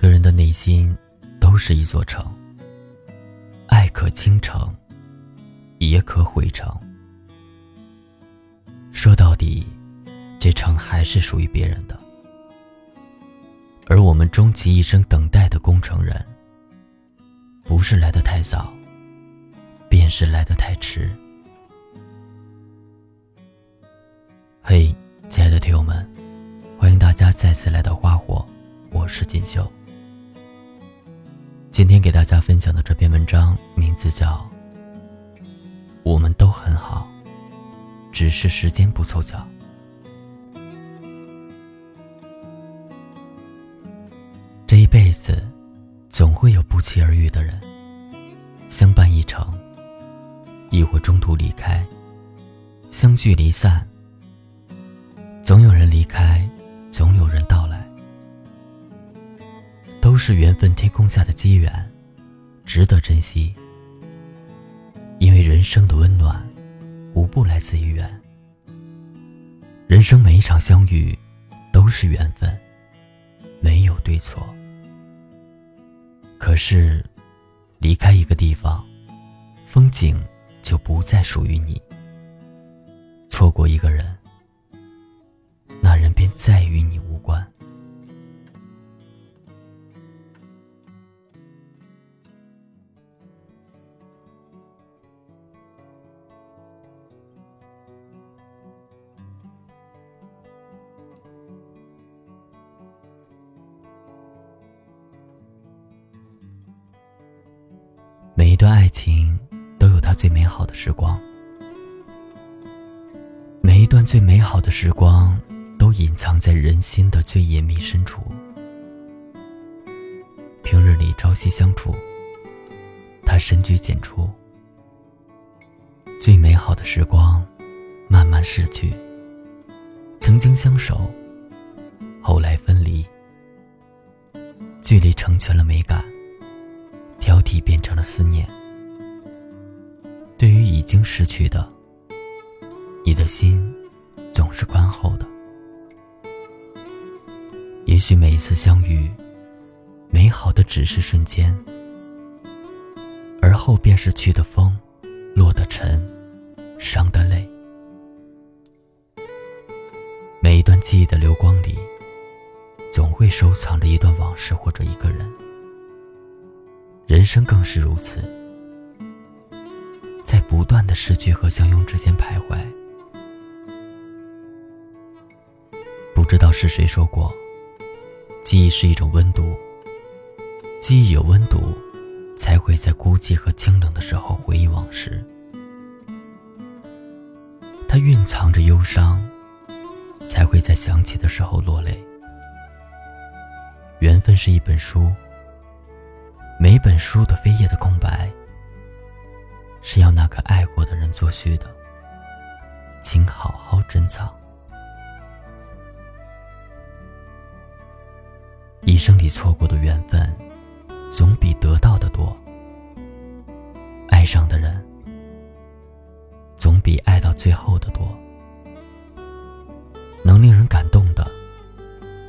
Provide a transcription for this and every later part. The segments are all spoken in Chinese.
个人的内心都是一座城，爱可倾城，也可毁城。说到底，这城还是属于别人的。而我们终其一生等待的工程人，不是来的太早，便是来的太迟。嘿，亲爱的听友们，欢迎大家再次来到花火，我是锦绣。今天给大家分享的这篇文章名字叫《我们都很好，只是时间不凑巧》。这一辈子，总会有不期而遇的人，相伴一程，亦或中途离开，相聚离散。总有人离开，总有人到来，是缘分天空下的机缘，值得珍惜。因为人生的温暖，无不来自于缘。人生每一场相遇，都是缘分，没有对错。可是，离开一个地方，风景就不再属于你。错过一个人。那人便再与你无关。每一段爱情都有它最美好的时光，每一段最美好的时光。都隐藏在人心的最隐秘深处。平日里朝夕相处，他深居简出。最美好的时光，慢慢逝去。曾经相守，后来分离。距离成全了美感，挑剔变成了思念。对于已经失去的，你的心总是宽厚的。也许每一次相遇，美好的只是瞬间，而后便是去的风，落的尘，伤的泪。每一段记忆的流光里，总会收藏着一段往事或者一个人。人生更是如此，在不断的失去和相拥之间徘徊。不知道是谁说过。记忆是一种温度，记忆有温度，才会在孤寂和清冷的时候回忆往事。它蕴藏着忧伤，才会在想起的时候落泪。缘分是一本书，每本书的扉页的空白，是要那个爱过的人作序的，请好好珍藏。一生里错过的缘分，总比得到的多。爱上的人，总比爱到最后的多。能令人感动的，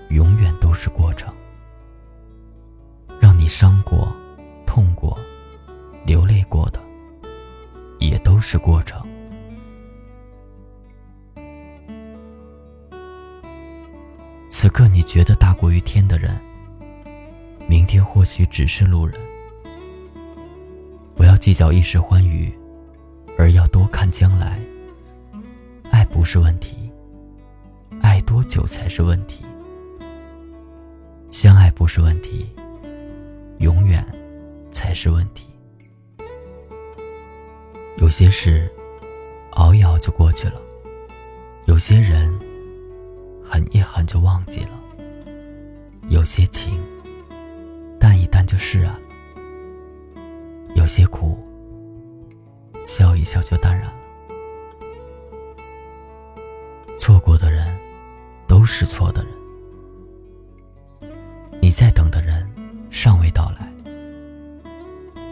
永远都是过程。伤过、痛过、流泪过的，也都是过程。此刻你觉得大过于天的人，明天或许只是路人。不要计较一时欢愉，而要多看将来。爱不是问题，爱多久才是问题。相爱不是问题，永远才是问题。有些事，熬一熬就过去了；有些人。狠一狠就忘记了，有些情淡一淡就释然了，有些苦笑一笑就淡然了。错过的人都是错的人，你在等的人。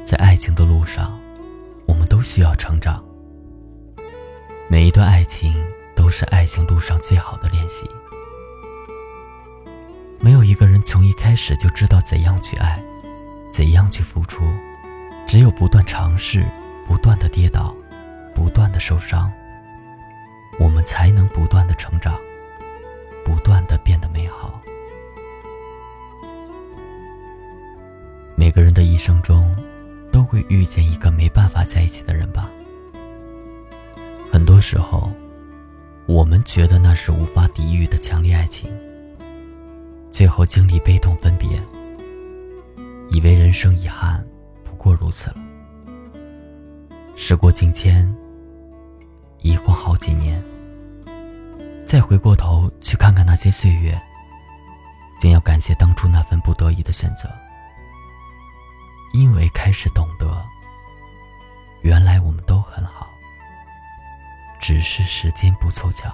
在爱情的路上，我们都需要成长。每一段爱情都是爱情路上最好的练习。没有一个人从一开始就知道怎样去爱，怎样去付出。只有不断尝试，不断的跌倒，不断的受伤，我们才能不断的成长，不断的变得美好。每个人的一生中，都会遇见一个没办法在一起的人吧。很多时候，我们觉得那是无法抵御的强烈爱情，最后经历悲痛分别，以为人生遗憾。不过如此了。时过境迁，一晃好几年，再回过头去看看那些岁月，竟要感谢当初那份不得已的选择。因为开始懂得，原来我们都很好，只是时间不凑巧。